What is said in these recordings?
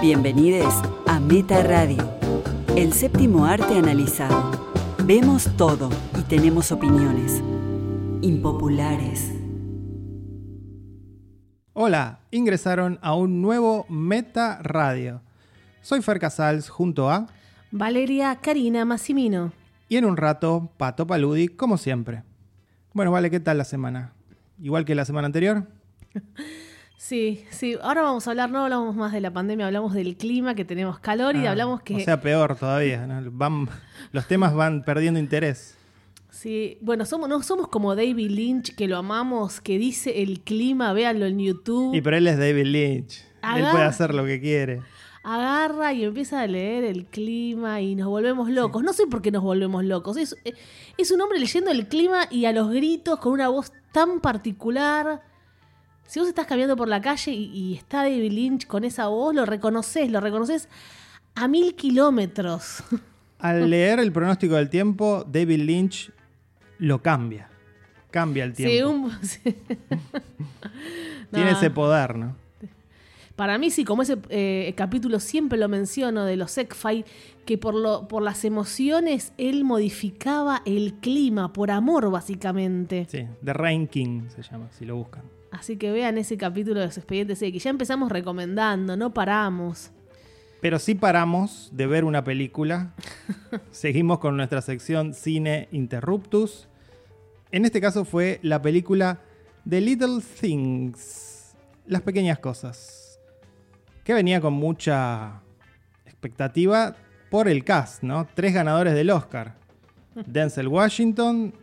Bienvenidos a Meta Radio, el séptimo arte analizado. Vemos todo y tenemos opiniones impopulares. Hola, ingresaron a un nuevo Meta Radio. Soy Fer Casals junto a Valeria Karina Massimino. y en un rato Pato Paludi como siempre. Bueno, vale, ¿qué tal la semana? Igual que la semana anterior. Sí, sí. Ahora vamos a hablar, no hablamos más de la pandemia, hablamos del clima, que tenemos calor y Ah, hablamos que... O sea, peor todavía. ¿no? Van- los temas van perdiendo interés. sí, bueno, somos, no somos como David Lynch, que lo amamos, que dice el clima, véanlo en YouTube. Y pero él es David Lynch. Él puede hacer lo que quiere. Agarra y empieza a leer el clima y nos volvemos locos. No sé por qué nos volvemos locos. Es, eh, es un hombre leyendo el clima y a los gritos con una voz tan particular. Si vos estás caminando por la calle y, y está David Lynch con esa voz, lo reconoces, lo reconoces a mil kilómetros. Al leer el pronóstico del tiempo, David Lynch lo cambia. Cambia el tiempo. Sí, un- sí. Tiene No, ese poder, ¿no? Para mí sí, como ese eh, capítulo siempre lo menciono de los Segfy, que por, lo, por las emociones él modificaba el clima, por amor básicamente. Sí, The Rain King se llama, si lo buscan. Así que vean ese capítulo de los expedientes X. Ya empezamos recomendando, no paramos. Pero si paramos de ver una película, seguimos con nuestra sección Cine Interruptus. En este caso fue la película The Little Things, Las Pequeñas Cosas, que venía con mucha expectativa por el cast, ¿no? Tres ganadores del Oscar. Denzel Washington,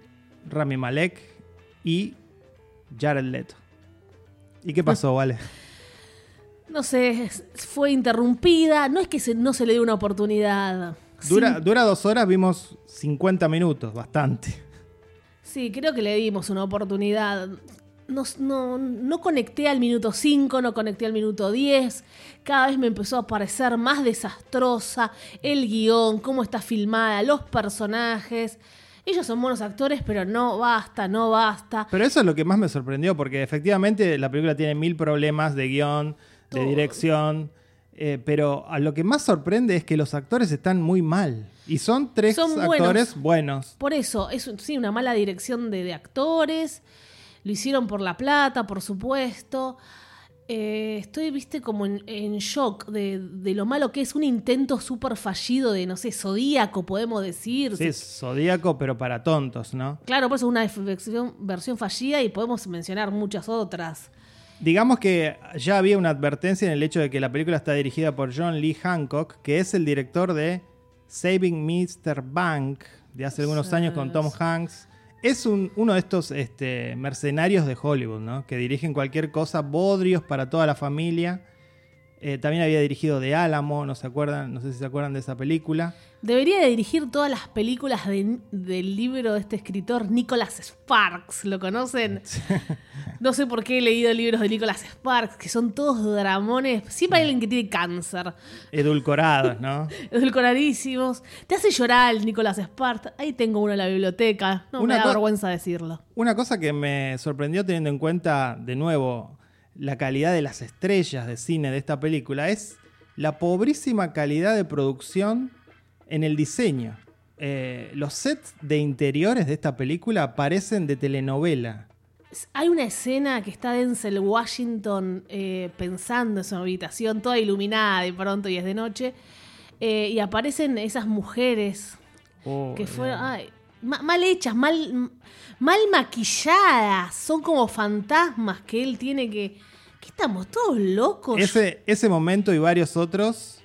Rami Malek y Jared Leto. ¿Y qué pasó, Vale? No sé, fue interrumpida. No es que se- no se le dio una oportunidad. Dura, Sin- dura dos horas, vimos 50 minutos, bastante. Sí, creo que le dimos una oportunidad. No, no, no conecté al minuto 5, no conecté al minuto 10. Cada vez me empezó a parecer más desastrosa el guion, cómo está filmada, los personajes. Ellos son buenos actores, pero no basta, no basta. Pero eso es lo que más me sorprendió, porque efectivamente la película tiene mil problemas de guion, de dirección, eh, pero a lo que más sorprende es que los actores están muy mal. Y son tres Son buenos. actores buenos. Por eso, es sí, una mala dirección de, de actores. Lo hicieron por la plata, por supuesto. Eh, estoy, viste, como en, en shock de, de lo malo que es un intento súper fallido de, no sé, zodíaco, podemos decir. Sí, zodíaco, pero para tontos, ¿no? Claro, por eso es una versión, versión fallida y podemos mencionar muchas otras. Digamos que ya había una advertencia en el hecho de que la película está dirigida por John Lee Hancock, que es el director de Saving Mr. Bank, de hace algunos años con Tom. Hanks. Es un- uno de estos este, mercenarios de Hollywood, ¿no? Que dirigen cualquier cosa, bodrios para toda la familia. Eh, también había dirigido The Álamo, ¿no se acuerdan? No sé si se acuerdan de esa película. Debería de dirigir todas las películas de- del libro de este escritor, Nicholas Sparks. ¿Lo conocen? No sé por qué he leído libros de Nicholas Sparks, que son todos dramones. Siempre hay alguien que tiene cáncer. Edulcorados, ¿no? Edulcoradísimos. Te hace llorar el Nicholas Sparks. Ahí tengo uno en la biblioteca. No Una me da vergüenza decirlo. Una cosa que me sorprendió teniendo en cuenta, de nuevo, la calidad de las estrellas de cine de esta película es la pobrísima calidad de producción en el diseño. Eh, los sets de interiores de esta película parecen de telenovela. Hay una escena que está Denzel Washington eh, pensando en su habitación, toda iluminada de pronto y es de noche. eh, y aparecen esas mujeres Oh, que fueron ay, ma- mal hechas, mal, mal maquilladas. Son como fantasmas que él tiene que. ¿Qué estamos todos locos? ese, ese momento y varios otros,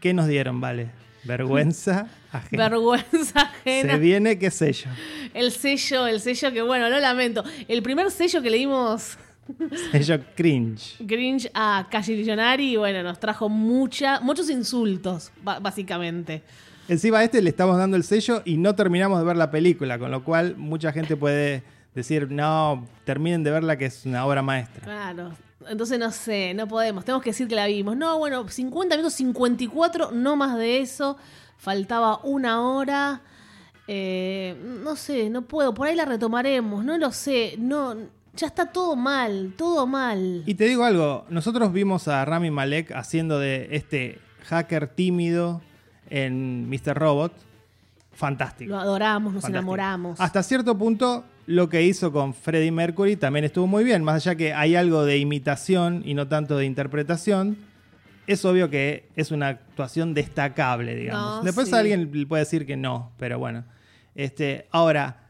¿qué nos dieron, vale? Vergüenza ajena. Vergüenza ajena. Se viene, qué yo. El sello, el sello que, bueno, lo lamento. El primer sello que le dimos Sello cringe. Grinch a Cagillonari, bueno, nos trajo mucha, muchos insultos, básicamente. Encima a este le estamos dando el sello y no terminamos de ver la película, con lo cual mucha gente puede decir, no, terminen de verla que es una obra maestra. Claro. Entonces no sé, no podemos. Tenemos que decir que la vimos. No, bueno, 50 minutos, 54, no más de eso. Faltaba una hora. Eh, no sé, no puedo. Por ahí la retomaremos. No lo sé. No, Ya está todo mal, todo mal. Y te digo algo, nosotros vimos a Rami Malek haciendo de este hacker tímido en Mr. Robot. Fantástico. Lo adoramos, nos Fantástico. enamoramos. Hasta cierto punto, lo que hizo con Freddie Mercury también estuvo muy bien. Más allá que hay algo de imitación y no tanto de interpretación, es obvio que es una actuación destacable, digamos. No, Después sí. alguien le puede decir que no, pero bueno. Este, ahora,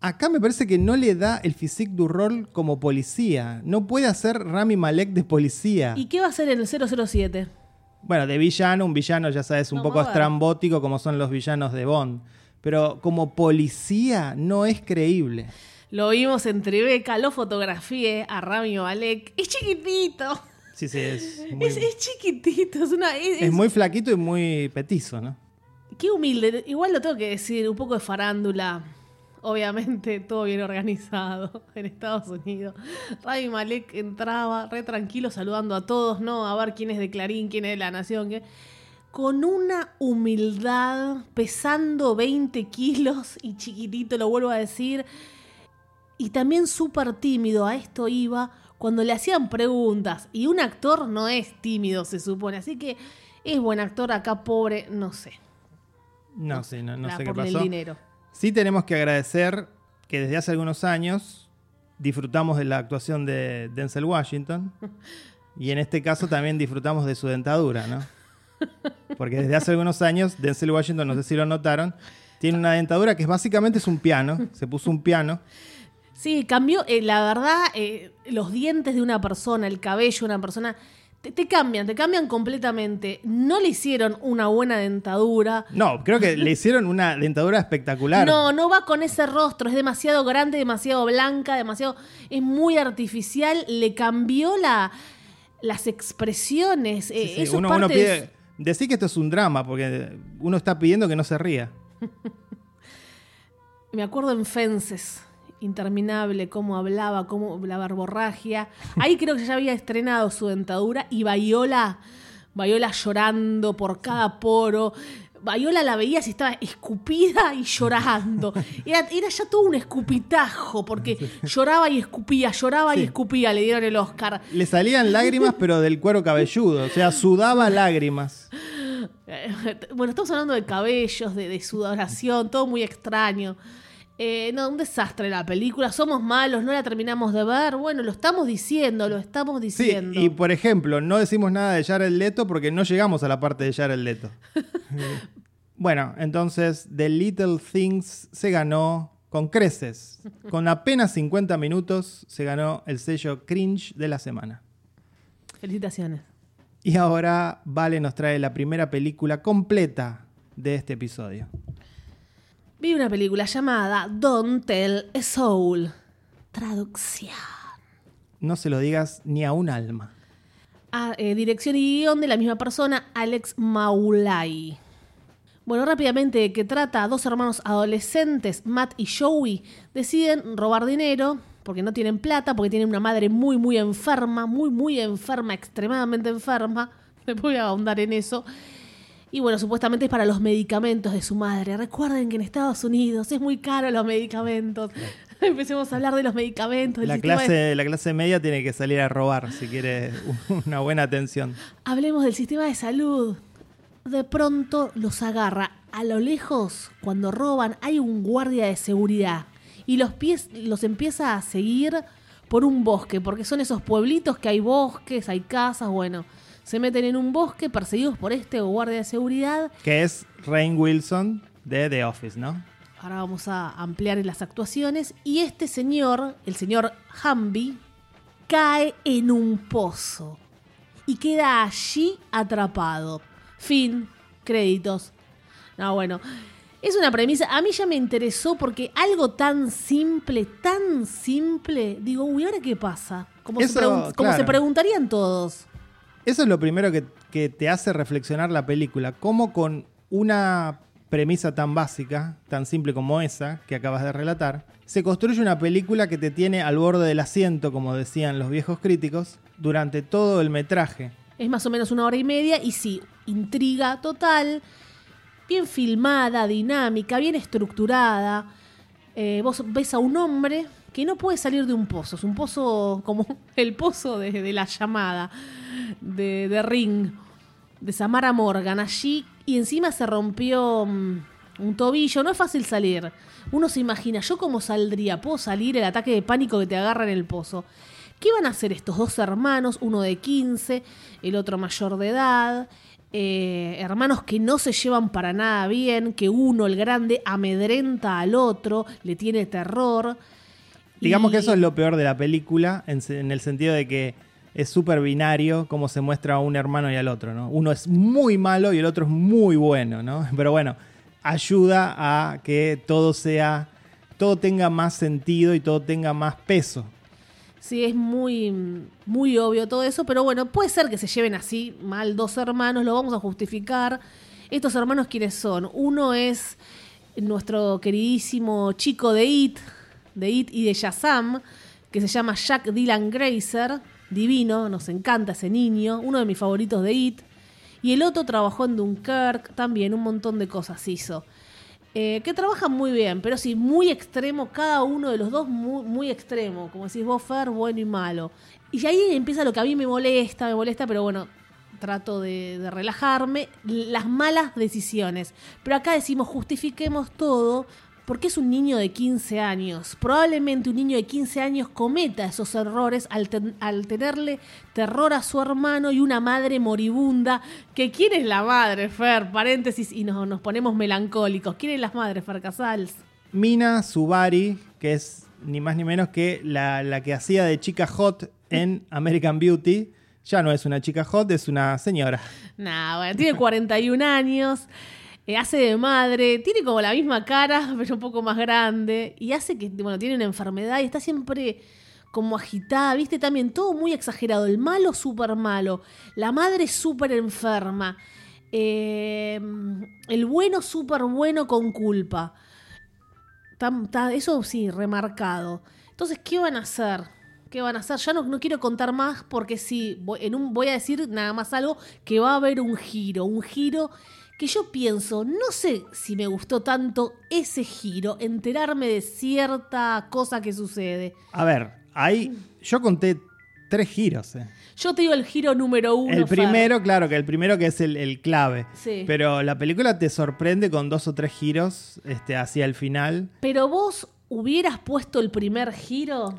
acá me parece que no le da el physique du rol como policía. No puede hacer Rami Malek de policía. ¿Y qué va a hacer en el 007? Bueno, de villano, un villano ya sabes, un poco estrambótico como son los villanos de Bond. Pero como policía no es creíble. Lo vimos en Tribeca, lo fotografié a Rami Malek. Es chiquitito. Sí, sí, es muy, Es, es chiquitito. Es una, es- es muy flaquito y muy petizo, ¿no? Qué humilde. Igual lo tengo que decir, un poco de farándula. Obviamente, todo bien organizado en Estados Unidos. Rami Malek entraba re tranquilo saludando a todos, ¿no? A ver quién es de Clarín, quién es de La Nación. qué- Con una humildad, pesando 20 kilos y chiquitito, lo vuelvo a decir. Y también súper tímido, a esto iba, cuando le hacían preguntas. Y un actor no es tímido, se supone. Así que es buen actor, acá pobre, no sé. No sé, no, no sé qué por el pasó. dinero. Sí tenemos que agradecer que desde hace algunos años disfrutamos de la actuación de Denzel Washington. Y en este caso también disfrutamos de su dentadura, ¿no? Porque desde hace algunos años Denzel Washington, no sé si lo notaron, tiene una dentadura que básicamente es un piano. Se puso un piano. Sí, cambió, eh, la verdad, eh, los dientes de una persona, el cabello de una persona, te, te cambian, te cambian completamente. No le hicieron una buena dentadura. No, creo que le hicieron una dentadura espectacular. No, no va con ese rostro, es demasiado grande, demasiado blanca, demasiado. Es muy artificial, le cambió la, las expresiones. Sí, eh, sí, eso Uno, parte uno pide. Decir que esto es un drama, porque uno está pidiendo que no se ría. Me acuerdo en Fences, interminable, cómo hablaba, cómo la verborragia. Ahí creo que ya había estrenado su dentadura y Viola, Viola llorando por cada poro. Viola la veía si estaba escupida y llorando. Era, era ya todo un escupitajo, porque lloraba y escupía, lloraba y escupía, le dieron el Oscar. Le salían lágrimas, pero del cuero cabelludo. O sea, sudaba lágrimas. Eh, Bueno, estamos hablando de cabellos, de, de sudoración, todo muy extraño. Eh, no, un desastre la película. Somos malos, no la terminamos de ver. Bueno, lo estamos diciendo, lo estamos Sí, diciendo. y por ejemplo, no decimos nada de Jared Leto porque no llegamos a la parte de Jared Leto. bueno, entonces, The Little Things se ganó con creces. Con apenas 50 minutos se ganó el sello cringe de la semana. Felicitaciones. Y ahora Vale nos trae la primera película completa de este episodio. Vi una película llamada Don't Tell a Soul. Traducción. No se lo digas ni a un alma. Ah, eh, dirección y guion de la misma persona, Alex Maulay. Bueno, rápidamente, ¿de qué trata? Dos hermanos adolescentes, Matt y Joey, deciden robar dinero porque no tienen plata, porque tienen una madre muy, muy enferma, muy, muy enferma, extremadamente enferma. Después voy a ahondar en eso. Y bueno, supuestamente es para los medicamentos de su madre. Recuerden que en Estados Unidos es muy caro los medicamentos. Empecemos a hablar de los medicamentos. La sistema de clase, la clase media tiene que salir a robar si quiere una buena atención. Hablemos del sistema de salud. De pronto los agarra a lo lejos. Cuando roban hay un guardia de seguridad. Y los pies los empieza a seguir por un bosque. Porque son esos pueblitos que hay bosques, hay casas, bueno. Se meten en un bosque perseguidos por este guardia de seguridad. Que es Rain Wilson de The Office, ¿no? Ahora vamos a ampliar en las actuaciones. Y este señor, el señor Humby, cae en un pozo y queda allí atrapado. Fin, créditos. No, bueno. Es una premisa. A mí ya me interesó porque algo tan simple, tan simple. Digo, uy, ¿ahora qué pasa? Como, Eso, se, como preguntarían todos. Eso es lo primero que, te hace reflexionar la película. Cómo con una premisa tan básica, tan simple como esa que acabas de relatar, se construye una película que te tiene al borde del asiento, como decían los viejos críticos, durante todo el metraje. Es más o menos una hora y media y sí, intriga total, bien filmada, dinámica, bien estructurada. Eh, vos ves a un hombre que no puede salir de un pozo. Es un pozo como el pozo de la llamada de, de Ring, de Samara Morgan. Allí y encima se rompió mm, un tobillo. No es fácil salir. Uno se imagina, ¿yo cómo saldría? ¿Puedo salir? El ataque de pánico que te agarra en el pozo. ¿Qué van a hacer estos dos hermanos? Uno de 15, el otro mayor de edad. eh, hermanos que no se llevan para nada bien, que uno, el grande, amedrenta al otro, le tiene terror. Digamos Y- que eso es lo peor de la película, en el sentido de que es súper binario cómo se muestra a un hermano y al otro, ¿no? Uno es muy malo y el otro es muy bueno, ¿no? Pero bueno, ayuda a que todo sea, todo tenga más sentido y todo tenga más peso. Sí, es muy, muy obvio todo eso, pero bueno, puede ser que se lleven así mal dos hermanos, lo vamos a justificar. Estos hermanos, ¿quiénes son? Uno es nuestro queridísimo chico de It, de It y de Shazam, que se llama Jack Dylan Grazer, divino, nos encanta ese niño, uno de mis favoritos de It. Y el otro trabajó en Dunkirk, también un montón de cosas hizo. Eh, que trabajan muy bien, pero sí, muy extremo, cada uno de los dos muy, muy extremo, como decís vos, Fer, bueno y malo. Y ahí empieza lo que a mí me molesta, me molesta, pero bueno, trato de, de relajarme, las malas decisiones. Pero acá decimos, justifiquemos todo, porque es un niño de 15 años. Probablemente un niño de 15 años cometa esos errores al, ten- al tenerle terror a su hermano y una madre moribunda. Que ¿Quién es la madre, Fer? Paréntesis, y nos, nos ponemos melancólicos. ¿Quién es la madre, Fer Casals? Mina Subari, que es ni más ni menos que la, la que hacía de chica hot en American Beauty, ya no es una chica hot, es una señora. Nah, bueno, tiene 41 años, eh, hace de madre, tiene como la misma cara, pero un poco más grande, y hace que, bueno, tiene una enfermedad y está siempre como agitada, viste, también todo muy exagerado, el malo súper malo, la madre súper enferma, eh, el bueno súper bueno con culpa. Eso sí, remarcado. Entonces, ¿qué van a hacer? ¿Qué van a hacer? Ya no, no quiero contar más porque sí, en un, voy a decir nada más algo que va a haber un giro, un giro que yo pienso, no sé si me gustó tanto ese giro, enterarme de cierta cosa que sucede. A ver, ahí yo conté tres giros. eh. Yo te digo el giro número uno. El Fer. primero, claro, que el primero que es el, el clave. Sí. Pero la película te sorprende con dos o tres giros este, hacia el final. Pero vos hubieras puesto el primer giro.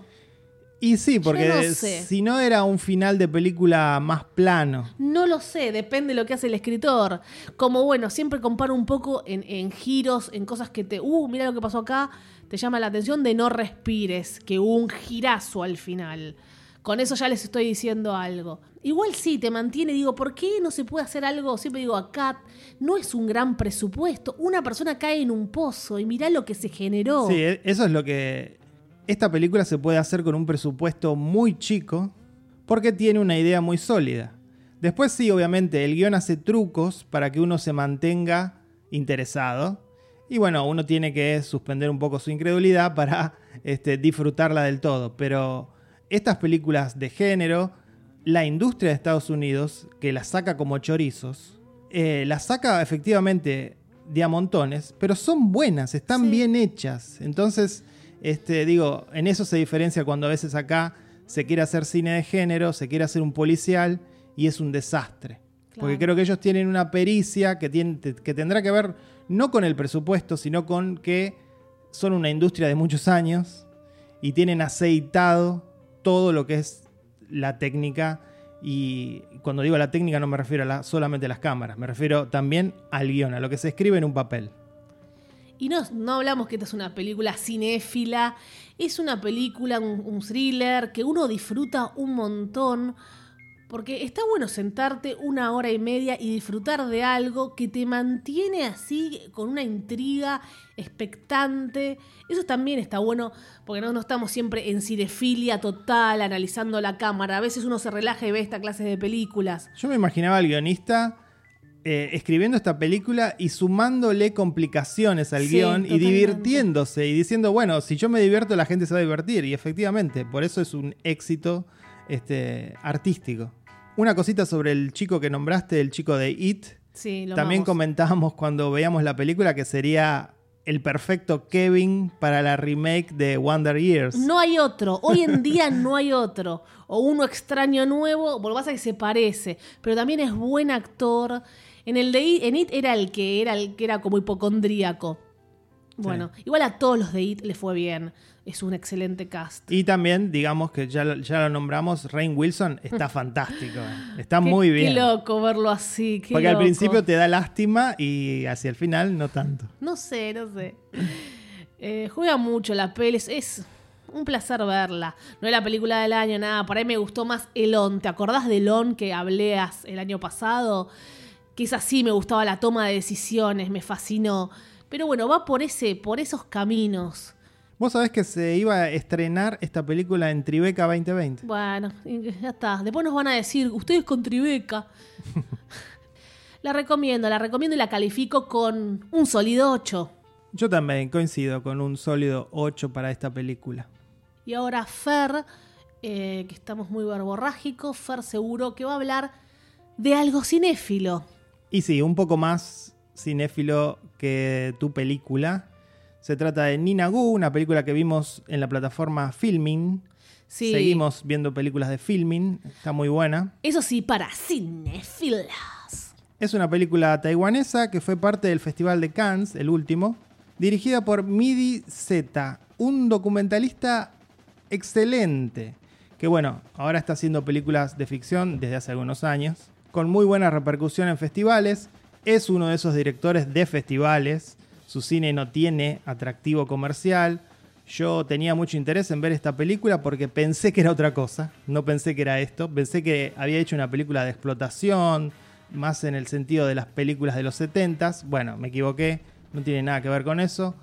Y sí, porque no sé. si no era un final de película más plano. No lo sé, depende de lo que hace el escritor. Como bueno, siempre comparo un poco en, en giros, en cosas que te. Uh, mira lo que pasó acá. Te llama la atención de no respires, que hubo un girazo al final. Con eso ya les estoy diciendo algo. Igual sí, te mantiene, digo, ¿por qué no se puede hacer algo? Siempre digo, acá no es un gran presupuesto. Una persona cae en un pozo y mirá lo que se generó. Sí, e- eso es lo que. Esta película se puede hacer con un presupuesto muy chico porque tiene una idea muy sólida. Después sí, obviamente, el guion hace trucos para que uno se mantenga interesado. Y bueno, uno tiene que suspender un poco su incredulidad para este, disfrutarla del todo. Pero estas películas de género, la industria de Estados Unidos, que las saca como chorizos, eh, las saca efectivamente de a montones, pero son buenas, están Sí. bien hechas. Entonces, este, digo, en eso se diferencia cuando a veces acá se quiere hacer cine de género, se quiere hacer un policial y es un desastre. Porque creo que ellos tienen una pericia que, tiene, que tendrá que ver no con el presupuesto, sino con que son una industria de muchos años y tienen aceitado todo lo que es la técnica. Y cuando digo la técnica no me refiero a la- solamente a las cámaras, me refiero también al guion, a lo que se escribe en un papel. Y no, no hablamos que esta es una película cinéfila, es una película, un, thriller que uno disfruta un montón, porque está bueno sentarte una hora y media y disfrutar de algo que te mantiene así con una intriga expectante. Eso también está bueno, porque no, no estamos siempre en cinefilia total, analizando la cámara. A veces uno se relaja y ve esta clase de películas. Yo me imaginaba al guionista eh, escribiendo esta película y sumándole complicaciones al Sí, guion y divirtiéndose y diciendo, bueno, si yo me divierto la gente se va a divertir. Y efectivamente, por eso es un éxito este, artístico. Una cosita sobre el chico que nombraste, el chico de It. Sí, lo También amamos. comentábamos cuando veíamos la película que sería el perfecto Kevin para la remake de Wonder Years. No hay otro. Hoy en día no hay otro. O uno extraño nuevo, por lo que pasa que se parece. Pero también es buen actor. En el de It, en It era el que era el que era como hipocondríaco. Bueno, igual a todos los de It le fue bien. Es un excelente cast. Y también, digamos que ya lo, ya lo nombramos, Rain Wilson está fantástico. Está Qué- muy bien. Qué loco verlo así. qué Porque al principio te da lástima y hacia el final no tanto. No sé, no sé. Eh, juega mucho la peli, es, es un placer verla. No es la película del año, nada. Por ahí me gustó más Elon. ¿Te acordás de Elon que hablé el año pasado? Que es así, me gustaba la toma de decisiones, me fascinó. Pero bueno, va por ese, por esos caminos. Vos sabés que se iba a estrenar esta película en Tribeca 2020. Bueno, ya está. Después nos van a decir, ustedes con Tribeca. la recomiendo, la recomiendo y la califico con un sólido 8. Yo también coincido con un sólido 8 para esta película. Y ahora Fer, eh, que estamos muy verborrágicos, Fer seguro que va a hablar de algo cinéfilo. Y sí, un poco más cinéfilo que tu película. Se trata de Nina Gu, una película que vimos en la plataforma Filming. Sí. Seguimos viendo películas de Filming, está muy buena. Eso sí, para cinéfilos. Es una película taiwanesa que fue parte del Festival de Cannes, el último, dirigida por Midi Z, un documentalista excelente, que bueno, ahora está haciendo películas de ficción desde hace algunos años, con muy buena repercusión en festivales, es uno de esos directores de festivales, su cine no tiene atractivo comercial, yo tenía mucho interés en ver esta película porque pensé que era otra cosa, no pensé que era esto, pensé que había hecho una película de explotación, más en el sentido de las películas de los 70s. Bueno, me equivoqué, no tiene nada que ver con eso.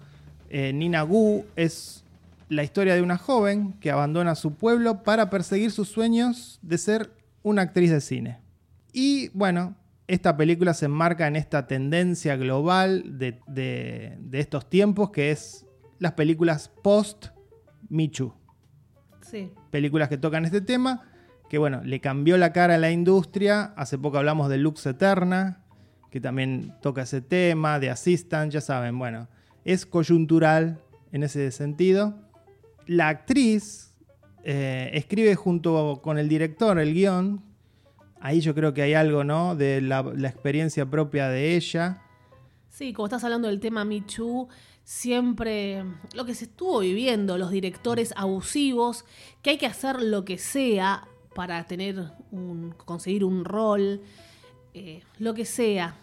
Eh, Nina Gu es la historia de una joven que abandona su pueblo para perseguir sus sueños de ser una actriz de cine. Y bueno, esta película se enmarca en esta tendencia global de, de- de estos tiempos que es las películas post-Michu Sí. películas que tocan este tema, que bueno, le cambió la cara a la industria. Hace poco hablamos de Lux Eterna, que también toca ese tema, de Assistant, ya saben, bueno, es coyuntural en ese sentido. La actriz eh, escribe junto con el director el guion. Ahí yo creo que hay algo, ¿no? De la, la experiencia propia de ella. Sí, como estás hablando del tema Michu, siempre lo que se estuvo viviendo, los directores abusivos, que hay que hacer lo que sea para tener un, conseguir un rol, eh, lo que sea.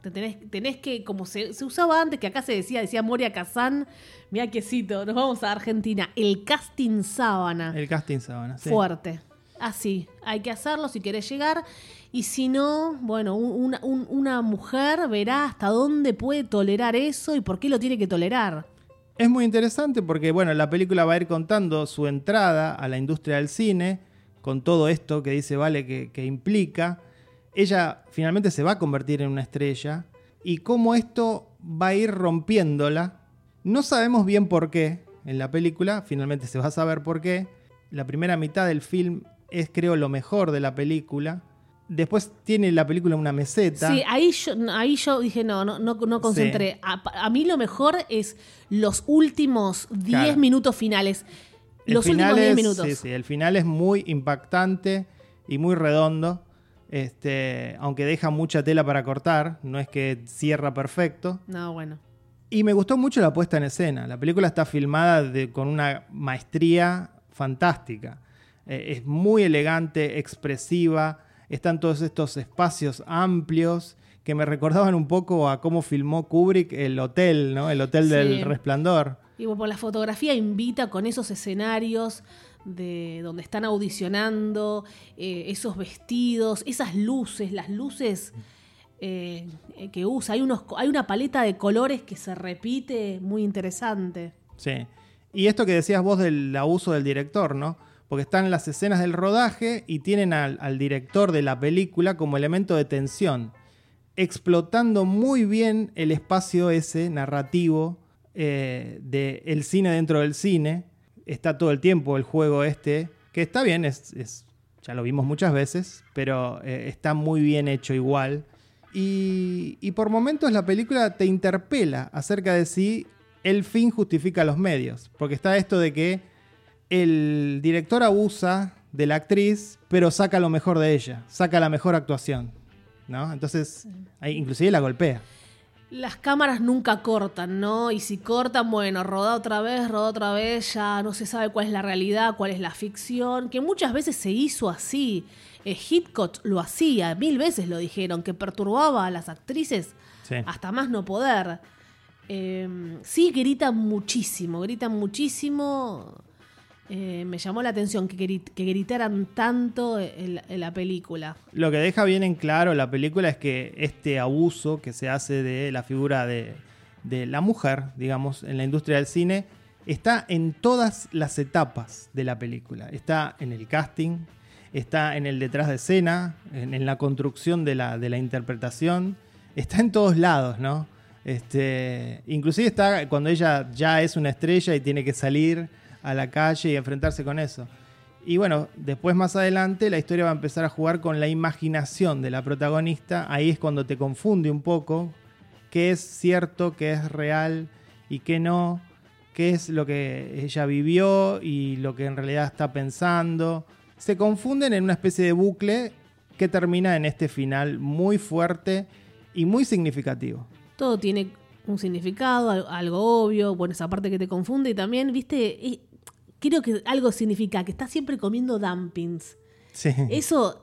Te tenés, tenés que, como se, se usaba antes, que acá se decía, decía Moria Kazan, mira quesito, nos vamos a Argentina, el casting sábana. El casting sábana. sí. Fuerte. Así, hay que hacerlo si querés llegar. Y si no, bueno, un- una, un- una mujer verá hasta dónde puede tolerar eso y por qué lo tiene que tolerar. Es muy interesante porque, bueno, la película va a ir contando su entrada a la industria del cine, con todo esto que dice Vale que implica. Ella finalmente se va a convertir en una estrella y cómo esto va a ir rompiéndola. No sabemos bien por qué en la película, finalmente se va a saber por qué. La primera mitad del film es, creo, lo mejor de la película. Después tiene la película una meseta. Sí, ahí yo, ahí yo dije, no, no, no, no concentré. A, a mí lo mejor es los últimos 10 Claro. minutos finales. El Los final últimos 10 es- minutos. Sí, sí, el final es muy impactante y muy redondo. Este, aunque deja mucha tela para cortar, no es que cierra perfecto. No, bueno. Y me gustó mucho la puesta en escena. La película está filmada de- con una maestría fantástica. Eh, es muy elegante, expresiva. Están todos estos espacios amplios que me recordaban un poco a cómo filmó Kubrick el hotel, ¿no? El hotel Sí. del resplandor. Y por la fotografía invita con esos escenarios de donde están audicionando, eh, esos vestidos, esas luces, las luces eh, que usa. Hay, unos, hay una paleta de colores que se repite muy interesante. Sí. Y esto que decías vos del abuso del director, ¿no? Porque están las escenas del rodaje y tienen al, director de la película como elemento de tensión, explotando muy bien el espacio ese narrativo eh, del cine dentro del cine. Está todo el tiempo el juego este, que está bien, es, es- ya lo vimos muchas veces, pero eh, está muy bien hecho igual. Y, y por momentos la película te interpela acerca de si el fin justifica los medios. Porque está esto de que el director abusa de la actriz, pero saca lo mejor de ella, saca la mejor actuación. ¿no? Entonces, ahí, inclusive la golpea. Las cámaras nunca cortan, ¿no? Y si cortan, bueno, roda otra vez, roda otra vez, ya no se sabe cuál es la realidad, cuál es la ficción, que muchas veces se hizo así. Eh, Hitchcock lo hacía, mil veces lo dijeron, que perturbaba a las actrices Sí. hasta más no poder. Eh, sí, gritan muchísimo, gritan muchísimo. Eh, me llamó la atención que, grit- que gritaran tanto en, la- película. Lo que deja bien en claro la película es que este abuso que se hace de la figura de, la mujer, digamos, en la industria del cine, está en todas las etapas de la película. Está en el casting, está en el detrás de escena, en, en la construcción de la, de la interpretación, está en todos lados, ¿no? Este, inclusive está cuando ella ya es una estrella y tiene que salir a la calle y enfrentarse con eso. Y bueno, después más adelante la historia va a empezar a jugar con la imaginación de la protagonista. Ahí es cuando te confunde un poco qué es cierto, qué es real y qué no, qué es lo que ella vivió y lo que en realidad está pensando. Se confunden en una especie de bucle que termina en este final muy fuerte y muy significativo. Todo tiene un significado, al- algo obvio, bueno, esa parte que te confunde y también, viste, creo que algo significa que estás siempre comiendo dumpings. Sí. Eso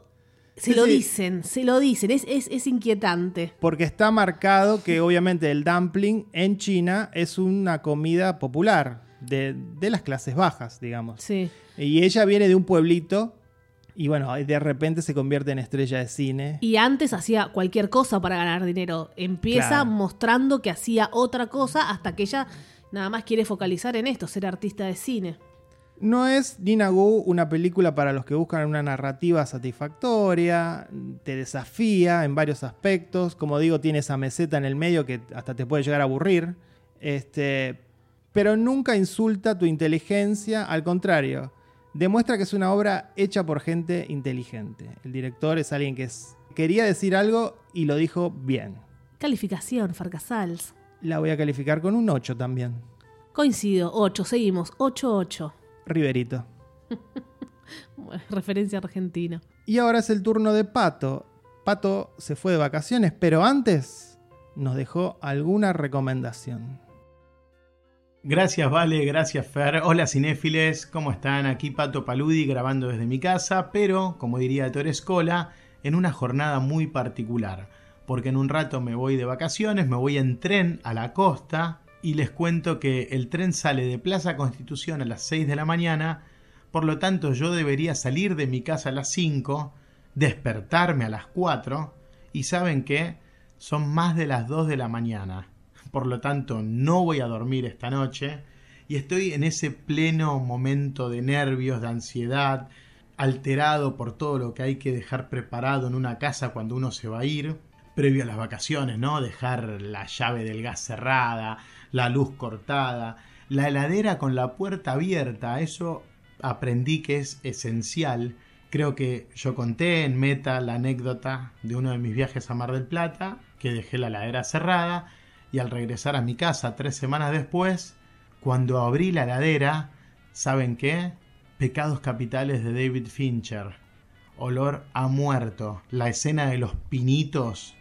se Sí, lo sí. dicen, se lo dicen, es, es, es inquietante. Porque está marcado que obviamente el dumpling en China es una comida popular de, de las clases bajas, digamos. Sí. Y ella viene de un pueblito y bueno, de repente se convierte en estrella de cine. Y antes hacía cualquier cosa para ganar dinero. Empieza Claro. mostrando que hacía otra cosa hasta que ella nada más quiere focalizar en esto, ser artista de cine. No es Nina Gu una película para los que buscan una narrativa satisfactoria, te desafía en varios aspectos, como digo, tiene esa meseta en el medio que hasta te puede llegar a aburrir, este, pero nunca insulta tu inteligencia, al contrario, demuestra que es una obra hecha por gente inteligente. El director es alguien que es- quería decir algo y lo dijo bien. Calificación, Farcasals. La voy a calificar con un 8 también. Coincido, 8, seguimos, 8-8. Riverito. Referencia argentina. Y ahora es el turno de Pato. Pato se fue de vacaciones, pero antes nos dejó alguna recomendación. Gracias, Vale, gracias, Fer. Hola, cinéfiles, ¿cómo están? Aquí Pato Paludi grabando desde mi casa, pero, como diría Torescola, en una jornada muy particular. Porque en un rato me voy de vacaciones, me voy en tren a la costa y les cuento que el tren sale de Plaza Constitución a las 6 de la mañana, por lo tanto yo debería salir de mi casa a las 5, despertarme a las 4 y saben qué, son más de las 2 de la mañana. Por lo tanto, no voy a dormir esta noche y estoy en ese pleno momento de nervios, de ansiedad, alterado por todo lo que hay que dejar preparado en una casa cuando uno se va a ir, previo a las vacaciones, ¿no? Dejar la llave del gas cerrada, la luz cortada, la heladera con la puerta abierta, eso aprendí que es esencial. Creo que yo conté en Meta la anécdota de uno de mis viajes a Mar del Plata, que dejé la heladera cerrada y al regresar a mi casa tres semanas después, cuando abrí la heladera, ¿saben qué? Pecados capitales de David Fincher. Olor a muerto. La escena de los pinitos.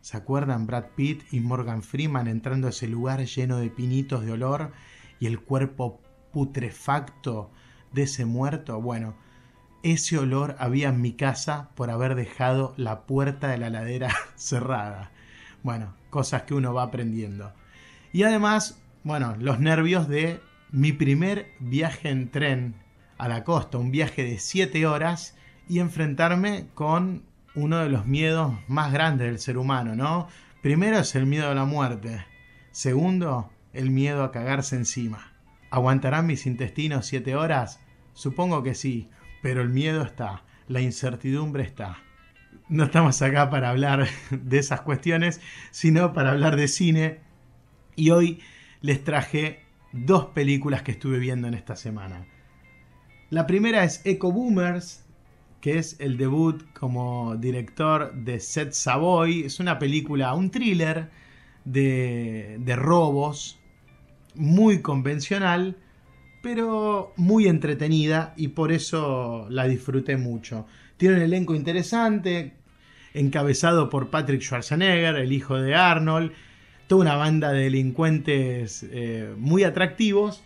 ¿Se acuerdan Brad Pitt y Morgan Freeman entrando a ese lugar lleno de pinitos de olor y el cuerpo putrefacto de ese muerto? Bueno, ese olor había en mi casa por haber dejado la puerta de la heladera cerrada. Bueno, cosas que uno va aprendiendo. Y además, bueno, los nervios de mi primer viaje en tren a la costa, un viaje de 7 horas y enfrentarme con uno de los miedos más grandes del ser humano, ¿no? Primero es el miedo a la muerte. Segundo, el miedo a cagarse encima. ¿Aguantarán mis intestinos 7 horas? Supongo que sí, pero el miedo está, la incertidumbre está. No estamos acá para hablar de esas cuestiones, sino para hablar de cine. Y hoy les traje dos películas que estuve viendo en esta semana. La primera es Eco Boomers, que es el debut como director de Seth Savoy. Es una película, un thriller de, de robos muy convencional, pero muy entretenida y por eso la disfruté mucho. Tiene un elenco interesante, encabezado por Patrick Schwarzenegger, el hijo de Arnold, toda una banda de delincuentes eh, muy atractivos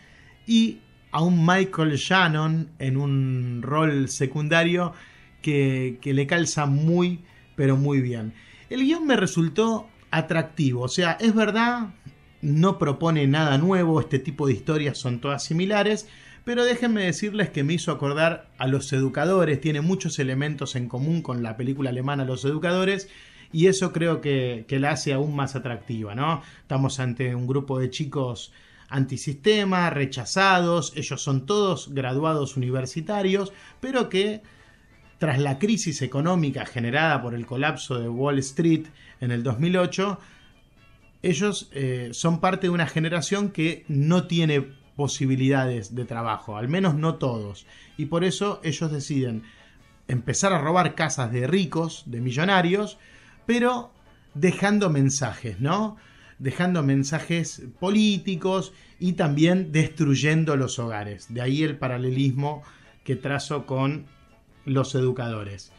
y a un Michael Shannon en un rol secundario que, que le calza muy, pero muy bien. El guion me resultó atractivo, o sea, es verdad, no propone nada nuevo, este tipo de historias son todas similares, pero déjenme decirles que me hizo acordar a Los Educadores, tiene muchos elementos en común con la película alemana Los Educadores, y eso creo que, la hace aún más atractiva, ¿no? Estamos ante un grupo de chicos antisistema, rechazados, ellos son todos graduados universitarios, pero que tras la crisis económica generada por el colapso de Wall Street en el 2008, ellos eh, son parte de una generación que no tiene posibilidades de trabajo, al menos no todos, y por eso ellos deciden empezar a robar casas de ricos, de millonarios, pero dejando mensajes, ¿no? Dejando mensajes políticos y también destruyendo los hogares. De ahí el paralelismo que trazo con los educadores.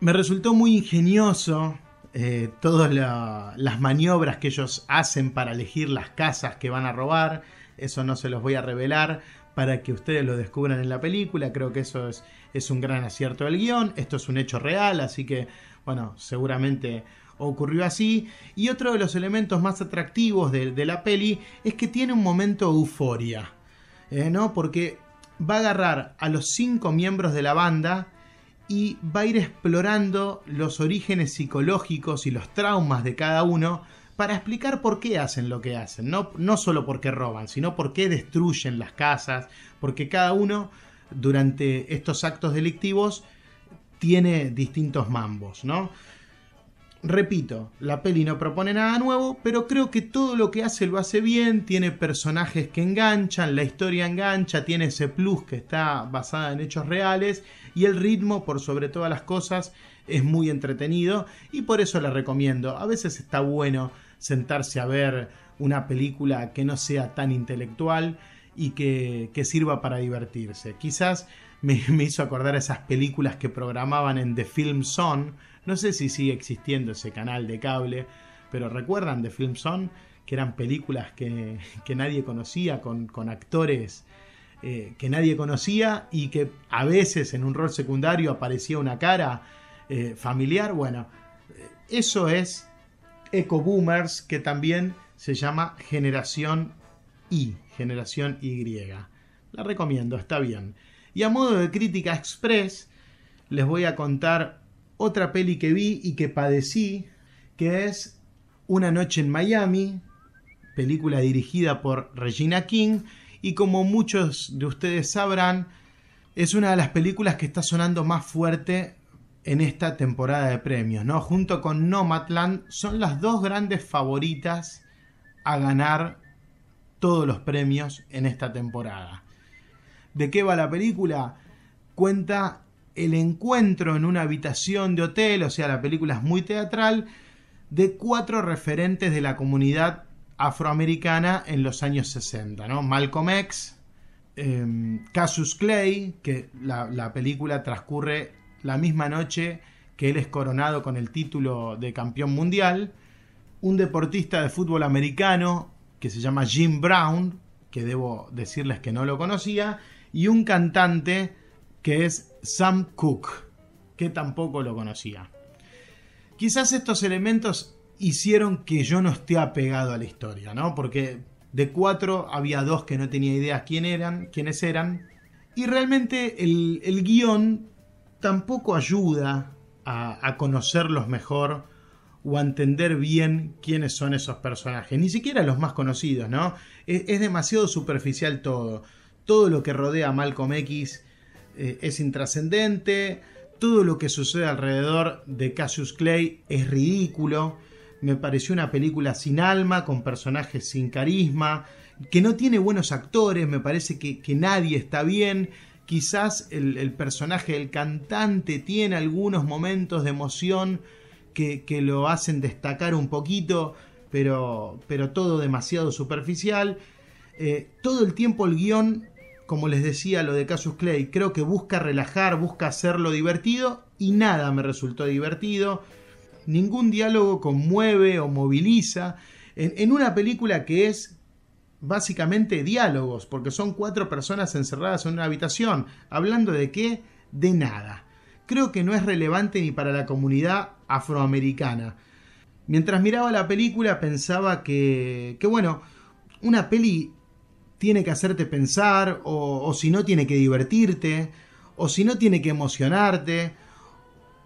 Me resultó muy ingenioso eh, todas las maniobras que ellos hacen para elegir las casas que van a robar. Eso no se los voy a revelar para que ustedes lo descubran en la película. Creo que eso es, es un gran acierto del guion. Esto es un hecho real, así que, bueno, seguramente ocurrió así. Y otro de los elementos más atractivos de, la peli es que tiene un momento euforia, eh, ¿no? Porque va a agarrar a los cinco miembros de la banda y va a ir explorando los orígenes psicológicos y los traumas de cada uno para explicar por qué hacen lo que hacen, no, no solo porque roban, sino por qué destruyen las casas, porque cada uno durante estos actos delictivos tiene distintos mambos, ¿no? Repito, la peli no propone nada nuevo, pero creo que todo lo que hace lo hace bien, tiene personajes que enganchan, la historia engancha, tiene ese plus que está basada en hechos reales y el ritmo, por sobre todas las cosas, es muy entretenido y por eso la recomiendo. A veces está bueno sentarse a ver una película que no sea tan intelectual y que, sirva para divertirse. Quizás me, me hizo acordar a esas películas que programaban en The Film Zone, no sé si sigue existiendo ese canal de cable, pero recuerdan de Film Zone que eran películas que, nadie conocía, con, actores eh, que nadie conocía y que a veces en un rol secundario aparecía una cara eh, familiar. Bueno, eh, eso es Eco Boomers, que también se llama Generación Y, Generación Y. La recomiendo, está bien. Y a modo de crítica express, les voy a contar otra peli que vi y que padecí, que es Una noche en Miami, película dirigida por Regina King, y como muchos de ustedes sabrán, es una de las películas que está sonando más fuerte en esta temporada de premios, ¿no? Junto con Nomadland son las dos grandes favoritas a ganar todos los premios en esta temporada. ¿De qué va la película? Cuenta el encuentro en una habitación de hotel, o sea, la película es muy teatral, de cuatro referentes de la comunidad afroamericana en los años 60, ¿no? Malcolm X, em, Cassius Clay, que la película transcurre la misma noche que él es coronado con el título de campeón mundial, un deportista de fútbol americano que se llama Jim Brown, que debo decirles que no lo conocía, y un cantante que es Sam Cooke, que tampoco lo conocía. Quizás estos elementos hicieron que yo no esté apegado a la historia, ¿no? Porque de cuatro había dos que no tenía idea quién eran, quiénes eran. Y realmente el, guion tampoco ayuda a, conocerlos mejor o a entender bien quiénes son esos personajes. Ni siquiera los más conocidos, ¿no? Es, es demasiado superficial todo. Todo lo que rodea a Malcolm X eh, es intrascendente, todo lo que sucede alrededor de Cassius Clay es ridículo, me pareció una película sin alma, con personajes sin carisma, que no tiene buenos actores, me parece que, nadie está bien, quizás el, personaje del cantante tiene algunos momentos de emoción que, que lo hacen destacar un poquito, pero, pero todo demasiado superficial. Eh, todo el tiempo el guion, como les decía lo de Casus Clay, creo que busca relajar, busca hacerlo divertido y nada me resultó divertido. Ningún diálogo conmueve o moviliza. En, una película que es básicamente diálogos, porque son cuatro personas encerradas en una habitación, hablando de qué? De nada. Creo que no es relevante ni para la comunidad afroamericana. Mientras miraba la película pensaba que, que bueno, una peli tiene que hacerte pensar, o, si no tiene que divertirte, o si no tiene que emocionarte,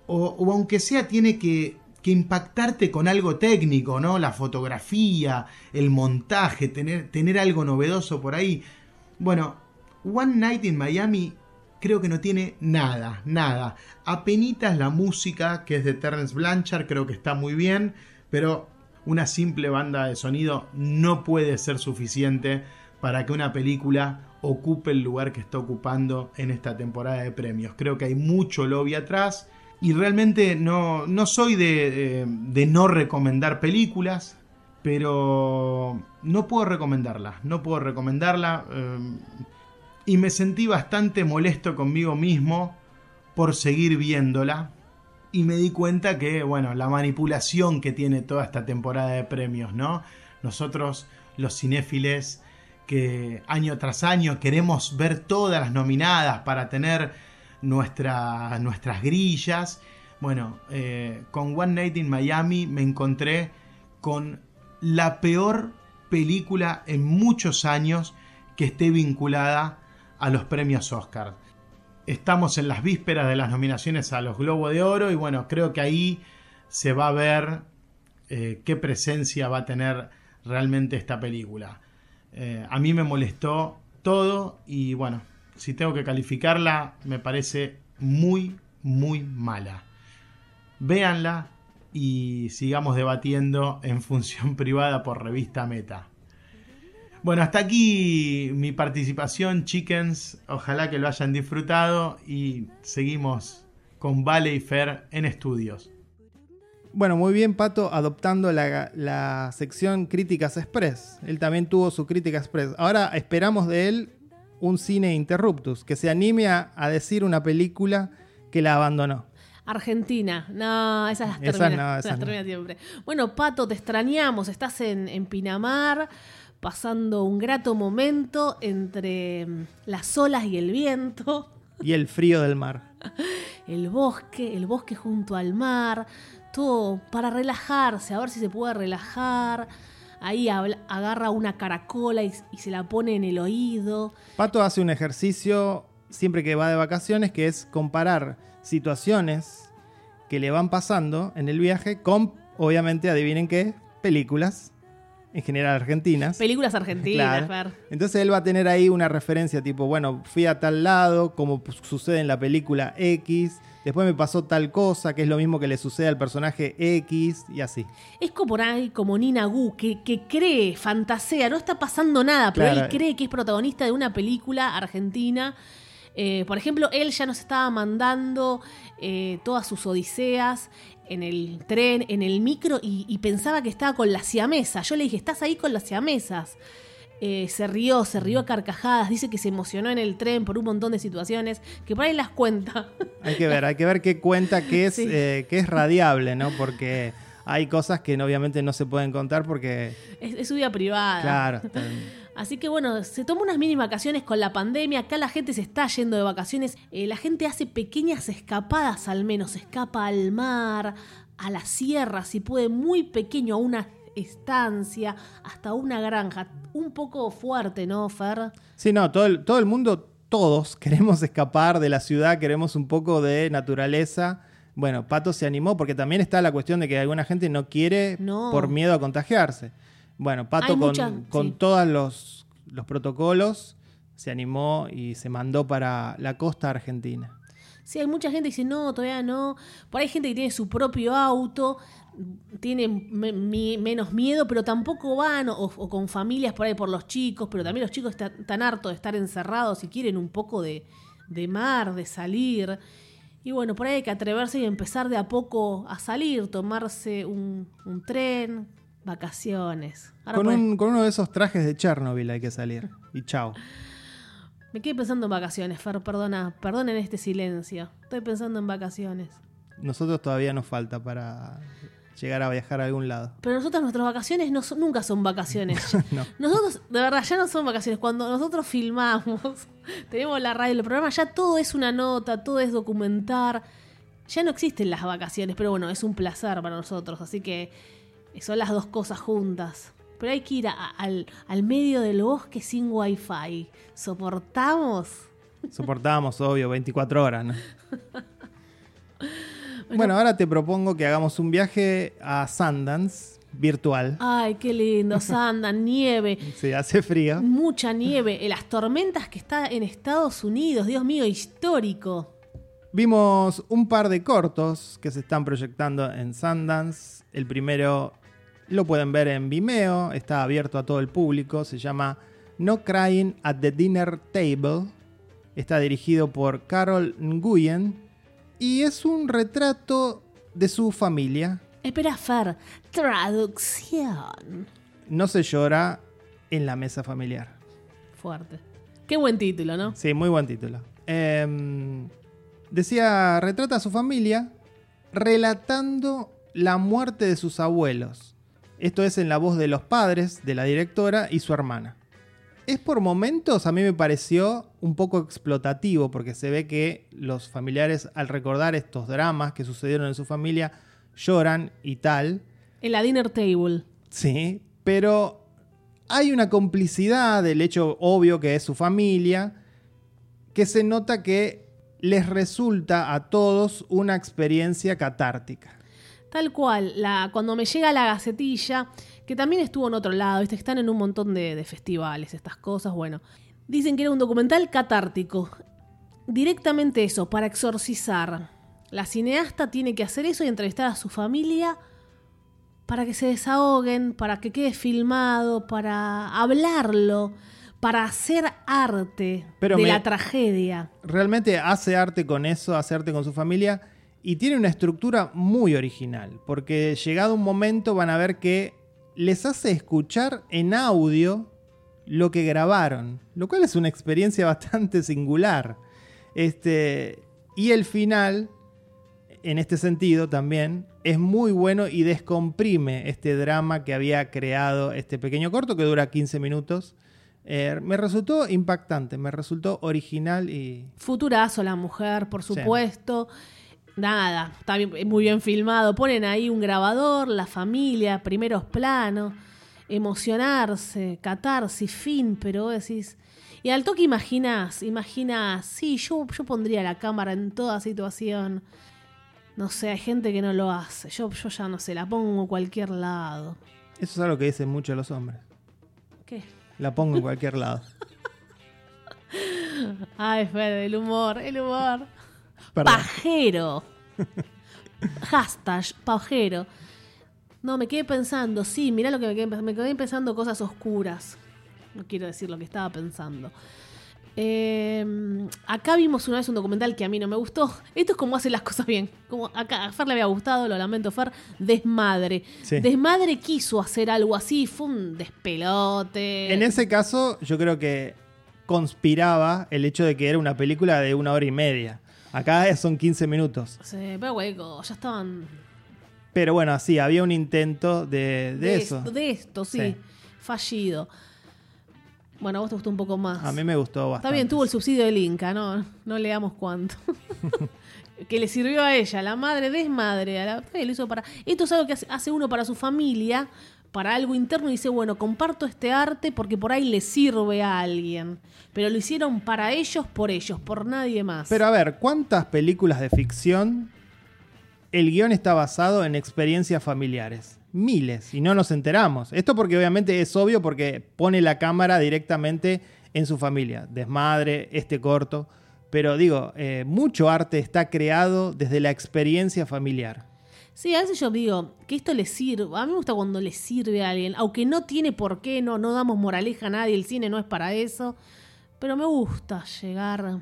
o, aunque sea tiene que, que, impactarte con algo técnico, ¿no? La fotografía, el montaje, tener, tener algo novedoso por ahí. Bueno, One Night in Miami creo que no tiene nada, nada. Apenitas la música, que es de Terence Blanchard, creo que está muy bien, pero una simple banda de sonido no puede ser suficiente para que una película ocupe el lugar que está ocupando en esta temporada de premios. Creo que hay mucho lobby atrás y realmente no, no soy de, no recomendar películas, pero no puedo recomendarla, no puedo recomendarla eh, y me sentí bastante molesto conmigo mismo por seguir viéndola y me di cuenta que, bueno, la manipulación que tiene toda esta temporada de premios, ¿no? Nosotros, los cinéfiles, que año tras año queremos ver todas las nominadas para tener nuestras grillas. Bueno, eh, con One Night in Miami me encontré con la peor película en muchos años que esté vinculada a los premios Oscar. Estamos en las vísperas de las nominaciones a los Globos de Oro y bueno, creo que ahí se va a ver eh, qué presencia va a tener realmente esta película. Eh, a mí me molestó todo y bueno, si tengo que calificarla, me parece muy, muy mala. Véanla y sigamos debatiendo en función privada por revista Meta. Bueno, hasta aquí mi participación, chickens. Ojalá que lo hayan disfrutado y seguimos con Vale y Fer en estudios. Bueno, muy bien, Pato, adoptando la, sección Críticas Express. Él también tuvo su Crítica Express. Ahora esperamos de él un cine interruptus, que se anime a, decir una película que la abandonó. Argentina. No, esas las termina, siempre. Bueno, Pato, te extrañamos. Estás en, en, Pinamar, pasando un grato momento entre mm, las olas y el viento. Y el frío del mar. El bosque, el bosque junto al mar para relajarse, a ver si se puede relajar. Ahí agarra una caracola y, se la pone en el oído. Pato hace un ejercicio siempre que va de vacaciones que es comparar situaciones que le van pasando en el viaje con, obviamente, adivinen qué, películas en general argentinas. Películas argentinas, Entonces él va a tener ahí una referencia tipo, bueno, fui a tal lado, como sucede en la película X, después me pasó tal cosa, que es lo mismo que le sucede al personaje X y así. Es como por ahí, como Nina Gu, que, que cree, fantasea, no está pasando nada, pero él cree que es protagonista de una película argentina. Eh, por ejemplo, él ya nos estaba mandando eh, todas sus odiseas en el tren, en el micro, y, pensaba que estaba con las siamesas. Yo le dije, ¿estás ahí con las siamesas? Eh, se rió, se rió a carcajadas, dice que se emocionó en el tren por un montón de situaciones, que por ahí las cuenta. Hay que ver, hay que ver qué cuenta que es, eh, que es radiable, ¿no? Porque hay cosas que obviamente no se pueden contar porque... Es, su vida privada. Claro. Así que bueno, se toma unas mini vacaciones con la pandemia, acá la gente se está yendo de vacaciones, eh, la gente hace pequeñas escapadas al menos, escapa al mar, a la sierra, si puede, muy pequeño, a una estancia, hasta una granja. Un poco fuerte, ¿no, Fer? Sí, no, todo el, todo el mundo, todos queremos escapar de la ciudad, queremos un poco de naturaleza. Bueno, Pato se animó porque también está la cuestión de que alguna gente no quiere por miedo a contagiarse. Bueno, Pato con, todos los, protocolos se animó y se mandó para la costa argentina. Sí, hay mucha gente que dice, no, todavía no. Por ahí hay gente que tiene su propio auto, tiene menos miedo, pero tampoco van, o, con familias por ahí por los chicos, pero también los chicos están hartos de estar encerrados y quieren un poco de, mar, de salir. Y bueno, por ahí hay que atreverse y empezar de a poco a salir, tomarse un, un tren, Vacaciones. Ahora Con, por- un- con uno de esos trajes de Chernobyl hay que salir. Y chao. Me quedé pensando en vacaciones, Fer, perdona. Perdonen este silencio. Estoy pensando en vacaciones. Nosotros todavía nos falta para llegar a viajar a algún lado. Pero nosotros nuestras vacaciones no son- nunca son vacaciones. No. Nosotros, de verdad, ya no son vacaciones. Cuando nosotros filmamos, tenemos la radio, el programa, ya todo es una nota, todo es documentar. Ya no existen las vacaciones, pero bueno, es un placer para nosotros. Así que son las dos cosas juntas. Pero hay que ir a- al, al medio del bosque sin wifi. ¿Soportamos? Soportábamos, obvio, 24 horas, ¿no? Bueno, ahora te propongo que hagamos un viaje a Sundance virtual. Ay, qué lindo, Sanda, nieve. Sí, hace frío. Mucha nieve. Las tormentas que está en Estados Unidos. Dios mío, histórico. Vimos un par de cortos que se están proyectando en Sundance. El primero lo pueden ver en Vimeo, está abierto a todo el público, se llama No Crying at the Dinner Table. Está dirigido por Carol Nguyen y es un retrato de su familia. Espera, Fer. Traducción. No se llora en la mesa familiar. Fuerte. Qué buen título, ¿no? Sí, muy buen título. Em, decía, retrata a su familia relatando la muerte de sus abuelos. Esto es en la voz de los padres, de la directora y su hermana. Es por momentos, a mí me pareció un poco explotativo, porque se ve que los familiares al recordar estos dramas que sucedieron en su familia lloran y tal. En la dinner table. Sí, pero hay una complicidad del hecho obvio que es su familia, que se nota que les resulta a todos una experiencia catártica. Tal cual, la, cuando me llega la gacetilla, que también estuvo en otro lado, ¿viste? están en un montón de, de festivales, estas cosas, bueno. Dicen que era un documental catártico. Directamente eso, para exorcizar. La cineasta tiene que hacer eso y entrevistar a su familia para que se desahoguen, para que quede filmado, para hablarlo, para hacer arte Pero de me- la tragedia. Realmente hace arte con eso, hace arte con su familia y tiene una estructura muy original, porque llegado un momento van a ver que les hace escuchar en audio lo que grabaron, lo cual es una experiencia bastante singular. Este, y el final, en este sentido también, es muy bueno y descomprime este drama que había creado este pequeño corto que dura 15 minutos. Eh, me resultó impactante, me resultó original y... Futurazo la mujer, por Sí. Nada, está bien- muy bien filmado. Ponen ahí un grabador, la familia, primeros planos, emocionarse, catarsis, fin, pero vos decís. Y al toque imaginas, imaginas, sí, yo, yo pondría la cámara en toda situación. No sé, hay gente que no lo hace. Yo, yo ya no sé, la pongo en cualquier lado. Eso es algo que dicen muchos los hombres. ¿Qué? La pongo en cualquier lado. Ay, Fede, el humor, el humor. Perdón. Pajero. Hashtag pajero. No, me quedé pensando, sí, mirá lo que me quedé, me quedé pensando cosas oscuras. No quiero decir lo que estaba pensando. Eh, acá vimos una vez un documental que a mí no me gustó. Esto es como hace las cosas bien. Como acá a Fer le había gustado, lo lamento, Fer. Desmadre. Sí. Desmadre quiso hacer algo así, fue un despelote. En ese caso, yo creo que conspiraba el hecho de que era una película de una hora y media. Acá son 15 minutos. Sí, pero hueco, ya estaban Pero bueno, sí, había un intento de, de eso. Esto, de esto, sí. Sí. Fallido. Bueno, a vos te gustó un poco más. A mí me gustó bastante. Está bien, tuvo el subsidio del Inca, no, no leamos cuánto. que le sirvió a ella, la madre desmadre. A la, eh, lo hizo para, esto es algo que hace, hace uno para su familia, para algo interno, y dice, bueno, comparto este arte porque por ahí le sirve a alguien. Pero lo hicieron para ellos, por ellos, por nadie más. Pero a ver, ¿cuántas películas de ficción el guion está basado en experiencias familiares? Miles, y no nos enteramos. Esto porque obviamente es obvio porque pone la cámara directamente en su familia. Desmadre, este corto. Pero digo, eh, mucho arte está creado desde la experiencia familiar. Sí, a veces yo digo que esto le sirve. A mí me gusta cuando le sirve a alguien, aunque no tiene por qué, no, no damos moraleja a nadie, el cine no es para eso. Pero me gusta llegar,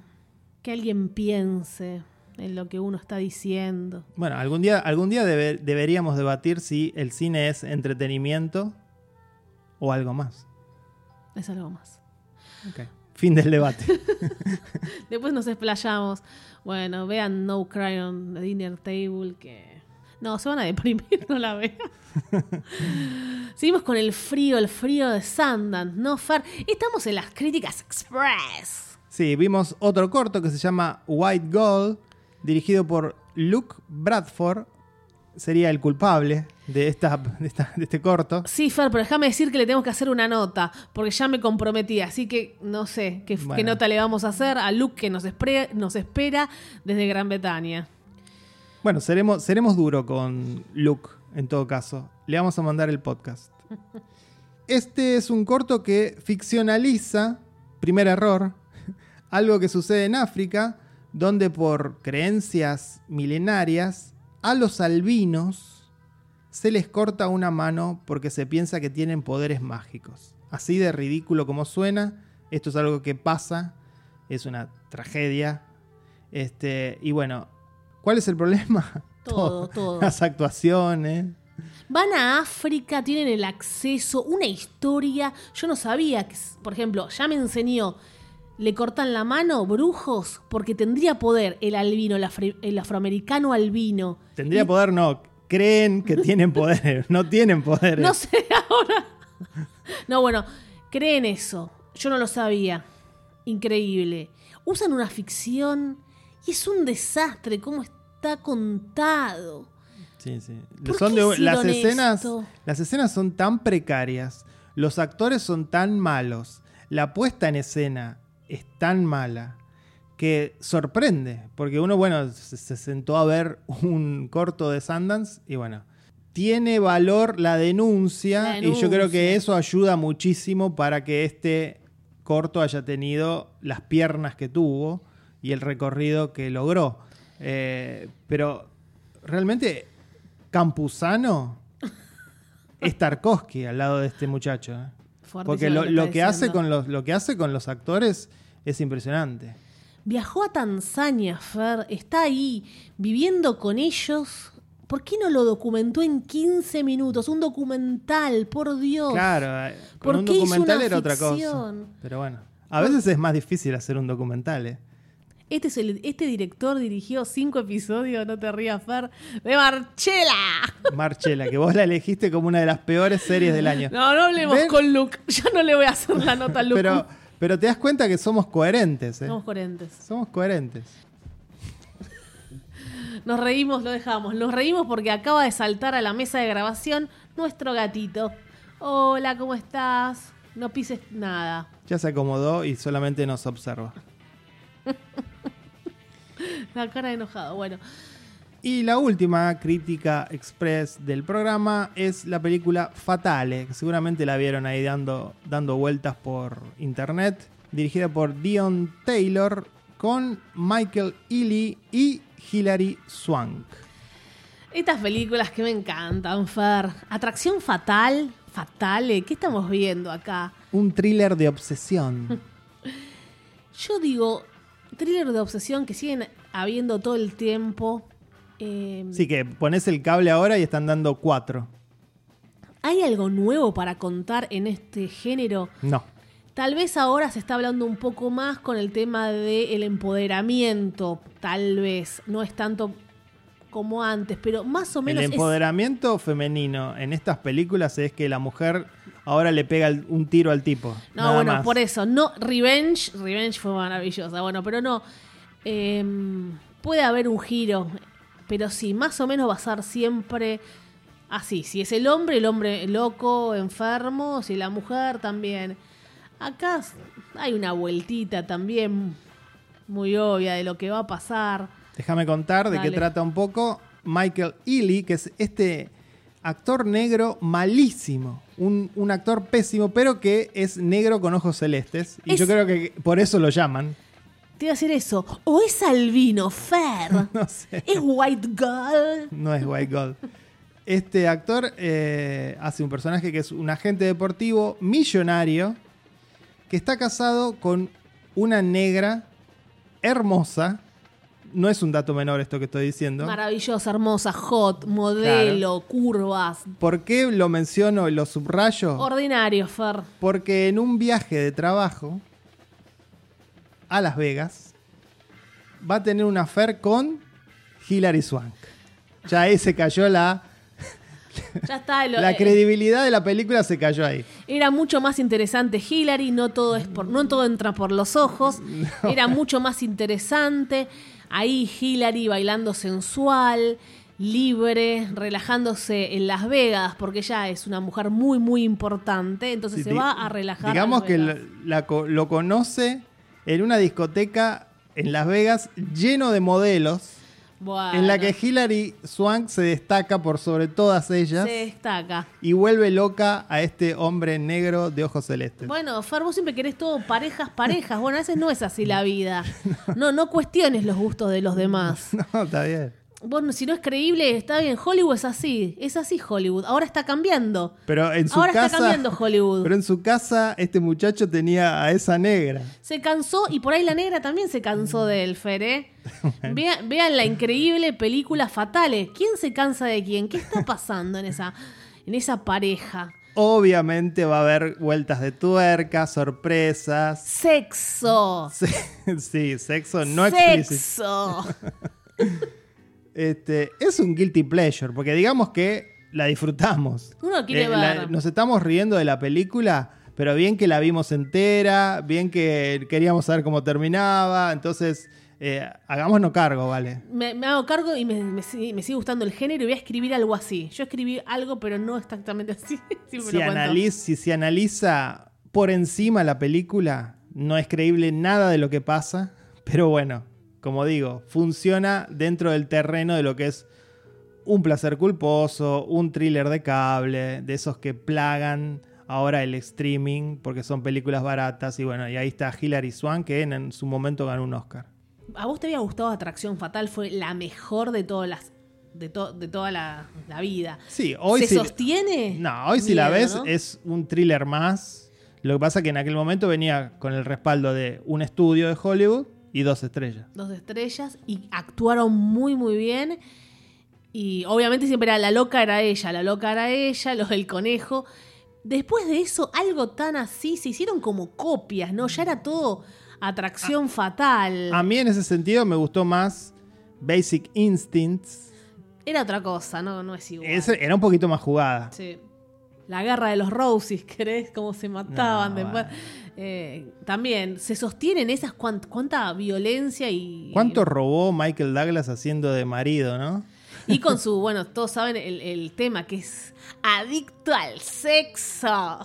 que alguien piense. en lo que uno está diciendo. Bueno, algún día, algún día debe- deberíamos debatir si el cine es entretenimiento o algo más. Es algo más. Ok. Fin del debate. Después nos explayamos. Bueno, vean No Cry on the Dinner Table, que... No, se van a deprimir, no la vean. Seguimos con el frío, el frío de Sundance, ¿no, Fer? Estamos en las críticas express. Sí, vimos otro corto que se llama White Gold, dirigido por Luke Bradford. Sería el culpable de, esta, de, esta- de este corto. Sí, Fer, pero déjame decir que le tenemos que hacer una nota, porque ya me comprometí, así que no sé qué, qué nota le vamos a hacer a Luke que nos, espre- nos espera desde Gran Bretaña. Bueno, seremos, seremos duro con Luke, en todo caso. Le vamos a mandar el podcast. Este es un corto que ficcionaliza, primer error, algo que sucede en África, donde por creencias milenarias a los albinos se les corta una mano porque se piensa que tienen poderes mágicos. Así de ridículo como suena, esto es algo que pasa, es una tragedia. Este, y bueno, ¿cuál es el problema? Todo, todo. Las actuaciones. Van a África, tienen el acceso, una historia. Yo no sabía que, por ejemplo, ya me enseñó, le cortan la mano brujos porque tendría poder el albino, el, afroamericano albino. Tendría poder, no. Creen que tienen poder, no tienen poder. No sé ahora. No, bueno, creen eso. Yo no lo sabía. Increíble. Usan una ficción y es un desastre cómo está contado. Sí, sí. ¿Por Son qué de- las escenas, esto? las escenas son tan precarias, los actores son tan malos, la puesta en escena es tan mala que sorprende, porque uno, bueno, se, se sentó a ver un corto de Sundance y bueno, tiene valor la denuncia, La y yo creo que eso ayuda muchísimo para que este corto haya tenido las piernas que tuvo y el recorrido que logró. Eh, pero realmente Campuzano es Tarkovsky al lado de este muchacho. ¿eh? Porque lo, lo que hace con los, lo que hace con los actores es impresionante. Viajó a Tanzania, Fer, está ahí viviendo con ellos. ¿Por qué no lo documentó en 15 minutos? Un documental, por Dios. Claro, eh, ¿Por con un qué hizo documental una era otra cosa. ficción? Pero bueno, a veces es más difícil hacer un documental. ¿eh? Este, es el- este director dirigió cinco episodios, no te rías, Fer, de Marchela. Marchela, que vos la elegiste como una de las peores series del año. No, no hablemos ¿Ven? con Luke. Yo no le voy a hacer la nota a Luke. Pero, pero te das cuenta que somos coherentes. ¿eh? Somos coherentes. Somos coherentes. Nos reímos, lo dejamos. Nos reímos porque acaba de saltar a la mesa de grabación nuestro gatito. Hola, ¿cómo estás? No pises nada. Ya se acomodó y solamente nos observa. La cara de enojado. Bueno, Y la última crítica express del programa es la película Fatale, que seguramente la vieron ahí dando, dando vueltas por internet, dirigida por Dion Taylor con Michael Ealy y Hilary Swank. estas películas que me encantan, Fer. Atracción fatal, fatale. ¿Qué estamos viendo acá? Un thriller de obsesión. Yo digo, thriller de obsesión que siguen habiendo todo el tiempo. Eh, Sí, que pones el cable ahora y están dando cuatro. ¿Hay algo nuevo para contar en este género? No. Tal vez ahora se está hablando un poco más con el tema del empoderamiento, tal vez, no es tanto como antes, pero más o El menos es- empoderamiento femenino en estas películas es que la mujer ahora le pega un tiro al tipo. No, nada bueno, más. por eso, no, Revenge, Revenge fue maravillosa, bueno, pero no, em, puede haber un giro, pero sí, más o menos va a ser siempre así, si es el hombre, el hombre loco, enfermo, si la mujer también. Acá hay una vueltita también muy obvia de lo que va a pasar. Déjame contar de qué trata un poco Michael Ealy, que es este actor negro malísimo. Un, un actor pésimo, pero que es negro con ojos celestes. Y Es- yo creo que por eso lo llaman. Te iba a decir eso. O es albino, fair. No sé. es white girl. No es White Gold. Este actor eh, hace un personaje que es un agente deportivo millonario que está casado con una negra hermosa no es un dato menor esto que estoy diciendo. Maravillosa, hermosa, hot, modelo, curvas. ¿Por qué lo menciono y lo subrayo? Ordinario, Fer. Porque en un viaje de trabajo a Las Vegas va a tener una affair con Hilary Swank. Ya ahí se cayó la, Ya está. lo- la eh, credibilidad de la película se cayó ahí. Era mucho más interesante Hillary, no todo es por, no todo entra por los ojos. Era mucho más interesante. Ahí Hillary bailando sensual, libre, relajándose en Las Vegas, porque ella es una mujer muy, muy importante. Entonces Sí, se va a relajar. Digamos que lo, la lo conoce en una discoteca en Las Vegas lleno de modelos, Bueno, en la que Hilary Swank se destaca por sobre todas ellas se destaca. y vuelve loca a este hombre negro de ojos celestes. Bueno, Fer, vos siempre querés todo parejas, parejas. Bueno, a veces no es así la vida. No, no cuestiones los gustos de los demás. No, está bien. Bueno, si no es creíble, está bien. Hollywood es así. Es así Hollywood. Ahora está cambiando. Pero en su Ahora casa. está cambiando Hollywood. Pero en su casa, este muchacho tenía a esa negra. Se cansó y por ahí la negra también se cansó de él, Fer, ¿eh? Vean, vean la increíble película Fatales. ¿Quién se cansa de quién? ¿Qué está pasando en esa, en esa pareja? Obviamente va a haber vueltas de tuerca, sorpresas. Sexo. Sí, sí, sexo no explícito. Sexo. Este, es un guilty pleasure, porque digamos que la disfrutamos. Eh, Uno quiere la- ver. nos estamos riendo de la película, pero bien que la vimos entera, bien que queríamos saber cómo terminaba, entonces eh, hagámonos cargo, ¿vale? Me, me hago cargo y me, me sigue, me sigue gustando el género y voy a escribir algo así. Yo escribí algo, pero no exactamente así. Si, si se analiza por encima la película, no es creíble nada de lo que pasa, pero bueno, como digo, funciona dentro del terreno de lo que es un placer culposo, un thriller de cable, de esos que plagan ahora el streaming porque son películas baratas y bueno, y ahí está Hilary Swank que en, en su momento ganó un Oscar. ¿A vos te había gustado Atracción Fatal? Fue la mejor de todas las. De, to- de toda la, la vida. Sí, hoy ¿Se sostiene? No, hoy si la ves ¿no? es un thriller más. Lo que pasa que en aquel momento venía con el respaldo de un estudio de Hollywood y dos estrellas. Dos estrellas y actuaron muy, muy bien. Y obviamente siempre era la loca, era ella, la loca era ella, los del conejo. Después de eso, algo tan así, se hicieron como copias, ¿no? Ya era todo atracción fatal. A mí en ese sentido me gustó más Basic Instincts. Era otra cosa, no, no es igual. Ese era un poquito más jugada. Sí. La guerra de los Roses, ¿querés? Cómo se mataban No, después. bueno. Eh, también se sostienen esas cuan- cuánta violencia y. ¿Cuánto robó Michael Douglas haciendo de marido, no? Y con su, bueno, todos saben el, el tema que es adicto al sexo.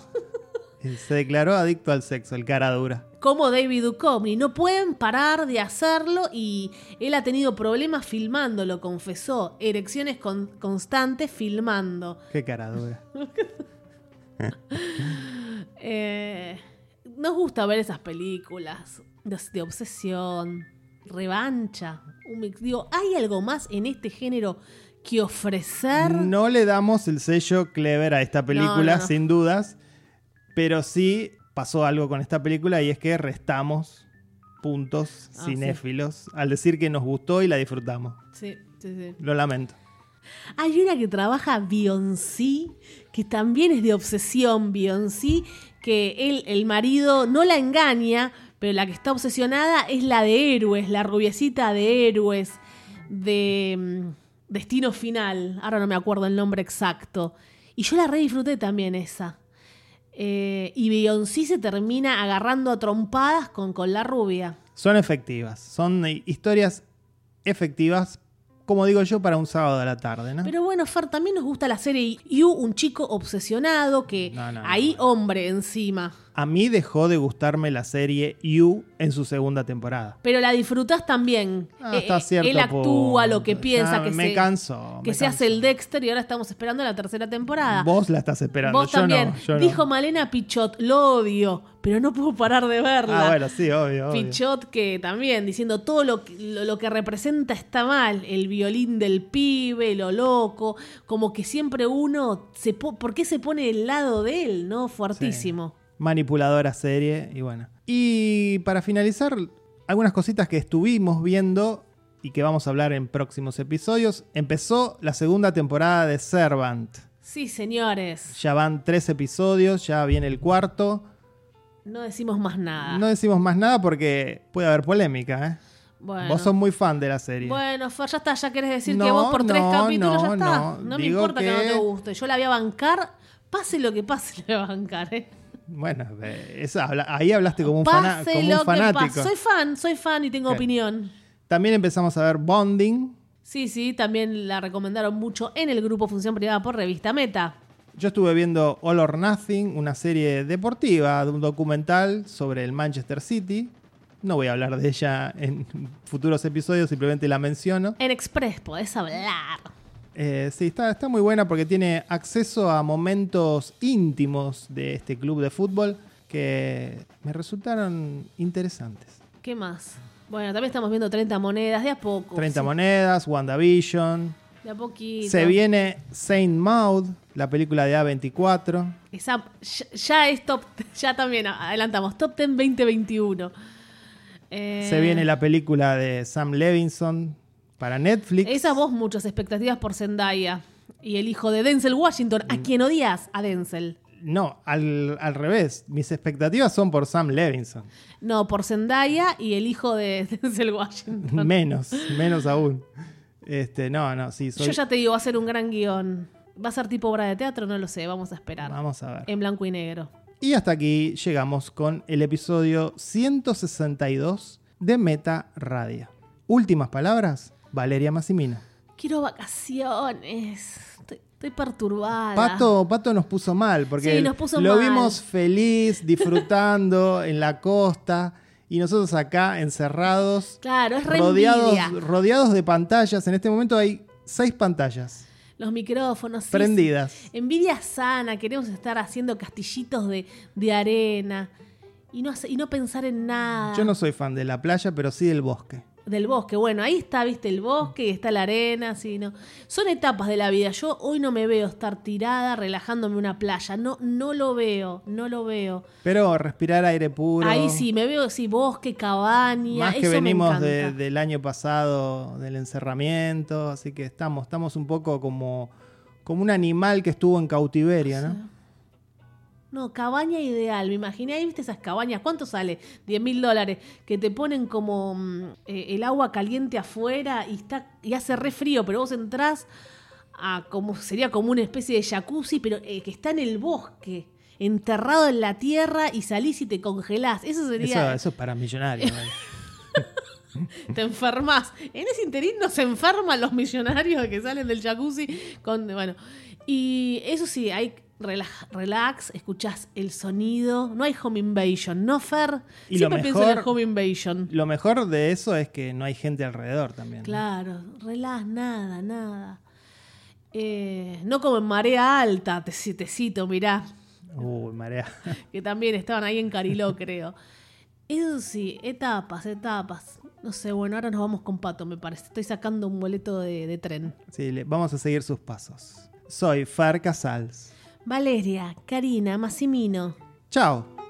Se declaró adicto al sexo, el cara dura. Como David Duchovny. No pueden parar de hacerlo y él ha tenido problemas filmando, lo confesó. Erecciones con- constantes filmando. Qué cara dura. Eh, nos gusta ver esas películas de, de obsesión, revancha. un mix. Digo, ¿hay algo más en este género que ofrecer? No le damos el sello clever a esta película, No, no, no. sin dudas, pero sí pasó algo con esta película y es que restamos puntos Ah, cinéfilos al decir que nos gustó y la disfrutamos. Sí, sí, sí. Lo lamento. Hay una que trabaja Beyoncé, que también es de obsesión Beyoncé, que él, el marido no la engaña, pero la que está obsesionada es la de Héroes, la rubiecita de Héroes, de mm, Destino Final. Ahora no me acuerdo el nombre exacto. Y yo la re disfruté también esa. Eh, y Beyoncé se termina agarrando a trompadas con, con la rubia. Son efectivas, son eh, historias efectivas, como digo yo, para un sábado a la tarde, ¿no? Pero bueno, Fer, también nos gusta la serie You, un chico obsesionado que No, no, no. ahí hombre encima. A mí dejó de gustarme la serie You en su segunda temporada. Pero la disfrutás también. Ah, Eh, hasta eh, cierto Él actúa lo que piensa, Ya que, me se, cansó, que me se hace el Dexter y ahora estamos esperando la tercera temporada. Vos la estás esperando, Vos yo también. no. yo no. Dijo Malena Pichot, lo odio, pero no puedo parar de verla. Ah, bueno, sí, obvio. obvio. Pichot que también diciendo todo lo que, lo, lo que representa está mal, el violín del pibe, lo loco, como que siempre uno se po- ¿por qué se pone del lado de él, no? Fuertísimo. Manipuladora serie y bueno. Y para finalizar, algunas cositas que estuvimos viendo y que vamos a hablar en próximos episodios, empezó la segunda temporada de Servant. Sí, señores. Ya van tres episodios, ya viene el cuarto. No decimos más nada. No decimos más nada porque puede haber polémica, ¿eh? bueno. Vos sos muy fan de la serie. Bueno, ya está, ya querés decir que No, vos por tres no, capítulos ya no, está. no. No, me importa que... no que- te guste. Yo la voy a bancar, pase lo que pase, la voy a bancar, ¿eh? Bueno, eh, esa ahí hablaste como un, Pase como un fanático. Soy fan, soy fan y tengo opinión. También empezamos a ver Bonding. Sí, sí, también la recomendaron mucho en el grupo Función Privada por Revista Meta. Yo estuve viendo All or Nothing, una serie deportiva, un documental sobre el Manchester City. No voy a hablar de ella en futuros episodios, simplemente la menciono. En Express podés hablar. Eh, sí, está, está muy buena porque tiene acceso a momentos íntimos de este club de fútbol que me resultaron interesantes. ¿Qué más? Bueno, también estamos viendo 30 monedas, de a poco. 30 sí, monedas, WandaVision. De a poquito. Se viene Saint Maud, la película de A24. Esa, ya, ya es top, ya también adelantamos, top 10 2021. Eh, Se viene la película de Sam Levinson para Netflix. Esa vos muchas expectativas por Zendaya y el hijo de Denzel Washington, Mm. a quien odias, a Denzel. No, al, al revés. Mis expectativas son por Sam Levinson. No, por Zendaya y el hijo de Denzel Washington. menos, menos aún. Este, no, no, sí, soy... Yo ya te digo, va a ser un gran guion. ¿Va a ser tipo obra de teatro? No lo sé, vamos a esperar. Vamos a ver. En blanco y negro. Y hasta aquí llegamos con el episodio 162 de Meta Radio. Últimas palabras, Valeria Massimino. Quiero vacaciones. Estoy, estoy perturbada. Pato, Pato nos puso mal porque Sí, nos puso lo mal. vimos feliz, disfrutando en la costa y nosotros acá encerrados, Claro, es rodeados, envidia. rodeados de pantallas. En este momento hay seis pantallas Los micrófonos. prendidas. sí. Envidia sana. Queremos estar haciendo castillitos de, de arena. Y no, y no pensar en nada. Yo no soy fan de la playa, pero sí del bosque. Del bosque. Bueno, ahí está, viste, el bosque y está la arena. Sí, no. Son etapas de la vida. Yo hoy no me veo estar tirada relajándome en una playa. No, no lo veo. No lo veo. Pero respirar aire puro. Ahí sí, me veo, sí, bosque, cabaña. Más que eso venimos de- del año pasado, del encerramiento, así que estamos, estamos un poco como, como un animal que estuvo en cautiverio, ¿no? No, cabaña ideal. Me imaginé, ahí viste esas cabañas. ¿Cuánto sale? 10 mil dólares. Que te ponen como mm, eh, el agua caliente afuera y está y hace re frío, pero vos entrás a como sería como una especie de jacuzzi, pero eh, que está en el bosque, enterrado en la tierra y salís y te congelás. Eso Eso, sería. eso es para millonarios. Te enfermas. En ese interín no se enferman los millonarios que salen del jacuzzi con. Bueno. Y eso sí, hay relax, relax escuchás el sonido. No hay home invasion, ¿no, Fer? Y lo Siempre pienso en el mejor- home invasion. Lo mejor de eso es que no hay gente alrededor también. ¿no? Claro, relax, nada, nada. Eh, no como en marea alta, te, te cito, mirá, Uy, marea. que también estaban ahí en Cariló, creo. Eso sí, etapas, etapas. No sé, bueno, ahora nos vamos con Pato, me parece. Estoy sacando un boleto de, de tren. Sí, le- vamos a seguir sus pasos. Soy Fer Casals. Valeria, Karina, Massimino. Chao.